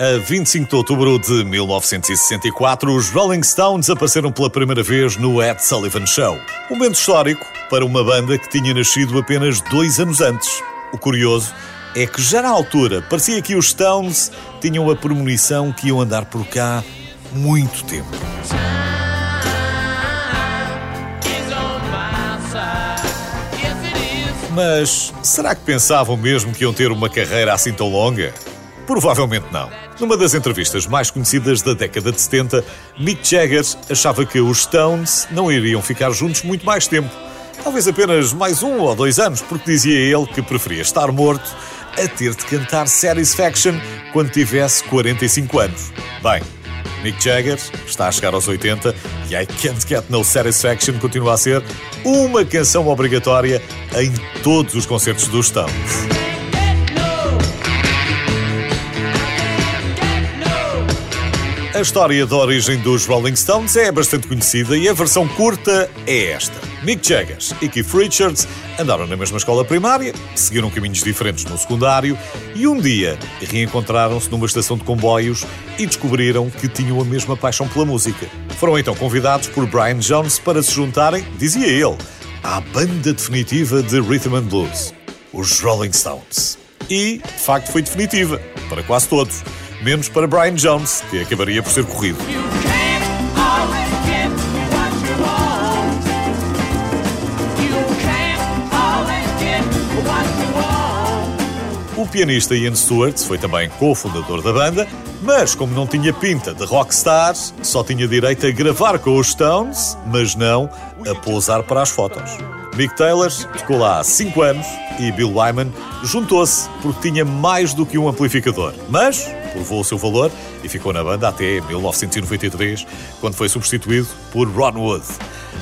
A 25 de outubro de 1964, os Rolling Stones apareceram pela primeira vez no Ed Sullivan Show. Um momento histórico para uma banda que tinha nascido apenas dois anos antes. O curioso é que já na altura parecia que os Stones tinham a premonição que iam andar por cá muito tempo. Mas será que pensavam mesmo que iam ter uma carreira assim tão longa? Provavelmente não. Numa das entrevistas mais conhecidas da década de 70, Mick Jagger achava que os Stones não iriam ficar juntos muito mais tempo. Talvez apenas mais um ou dois anos, porque dizia ele que preferia estar morto a ter de cantar Satisfaction quando tivesse 45 anos. Bem, Mick Jagger está a chegar aos 80 e I Can't Get No Satisfaction continua a ser uma canção obrigatória em todos os concertos dos Stones. A história da origem dos Rolling Stones é bastante conhecida e a versão curta é esta. Mick Jagger e Keith Richards andaram na mesma escola primária, seguiram caminhos diferentes no secundário e um dia reencontraram-se numa estação de comboios e descobriram que tinham a mesma paixão pela música. Foram então convidados por Brian Jones para se juntarem, dizia ele, à banda definitiva de Rhythm and Blues, os Rolling Stones. E, de facto, foi definitiva, para quase todos menos para Brian Jones, que acabaria por ser corrido. O pianista Ian Stewart foi também cofundador da banda, mas como não tinha pinta de rockstar, só tinha direito a gravar com os Stones, mas não a pousar para as fotos. Mick Taylor ficou lá há 5 anos e Bill Wyman juntou-se porque tinha mais do que um amplificador. Mas provou o seu valor e ficou na banda até 1993, quando foi substituído por Ron Wood.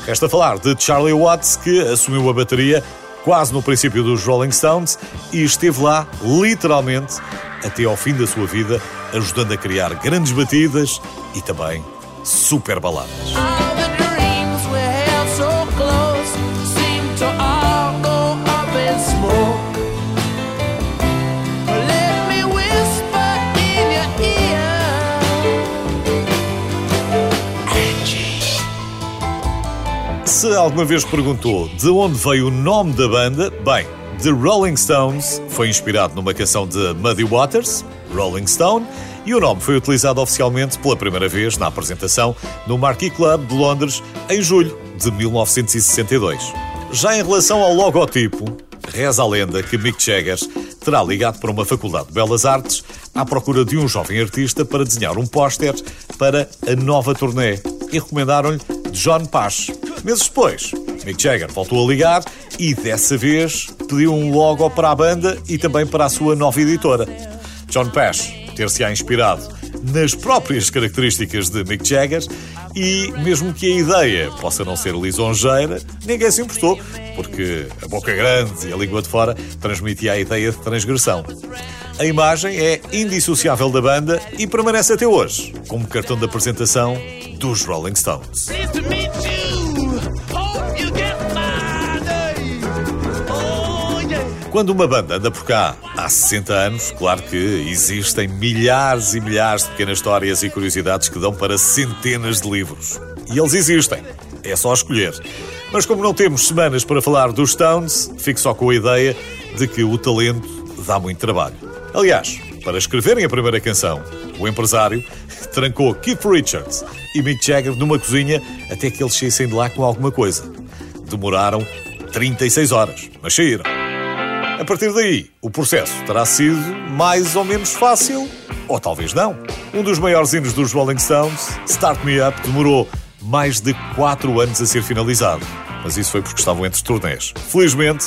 Resta falar de Charlie Watts, que assumiu a bateria quase no princípio dos Rolling Stones e esteve lá, literalmente, até ao fim da sua vida, ajudando a criar grandes batidas e também super baladas. Se alguma vez perguntou de onde veio o nome da banda, bem, The Rolling Stones foi inspirado numa canção de Muddy Waters, Rolling Stone, e o nome foi utilizado oficialmente pela primeira vez na apresentação no Marquee Club de Londres em julho de 1962. Já em relação ao logotipo, reza a lenda que Mick Jagger terá ligado para uma faculdade de belas artes à procura de um jovem artista para desenhar um póster para a nova turnê e recomendaram-lhe John Pash. Meses depois, Mick Jagger voltou a ligar e dessa vez pediu um logo para a banda e também para a sua nova editora. John Pash ter-se-á inspirado nas próprias características de Mick Jagger e, mesmo que a ideia possa não ser lisonjeira, ninguém se importou, porque a boca grande e a língua de fora transmitia a ideia de transgressão. A imagem é indissociável da banda e permanece até hoje como cartão de apresentação dos Rolling Stones. Quando uma banda anda por cá há 60 anos, claro que existem milhares e milhares de pequenas histórias e curiosidades que dão para centenas de livros. E eles existem. É só escolher. Mas como não temos semanas para falar dos Stones, fico só com a ideia de que o talento dá muito trabalho. Aliás, para escreverem a primeira canção, o empresário trancou Keith Richards e Mick Jagger numa cozinha até que eles saíssem de lá com alguma coisa. Demoraram 36 horas, mas saíram. A partir daí, o processo terá sido mais ou menos fácil, ou talvez não. Um dos maiores hinos dos Rolling Stones, Start Me Up, demorou mais de 4 anos a ser finalizado. Mas isso foi porque estavam entre turnés. Felizmente,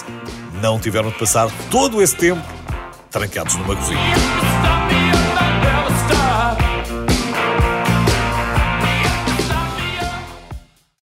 não tiveram de passar todo esse tempo trancados numa cozinha.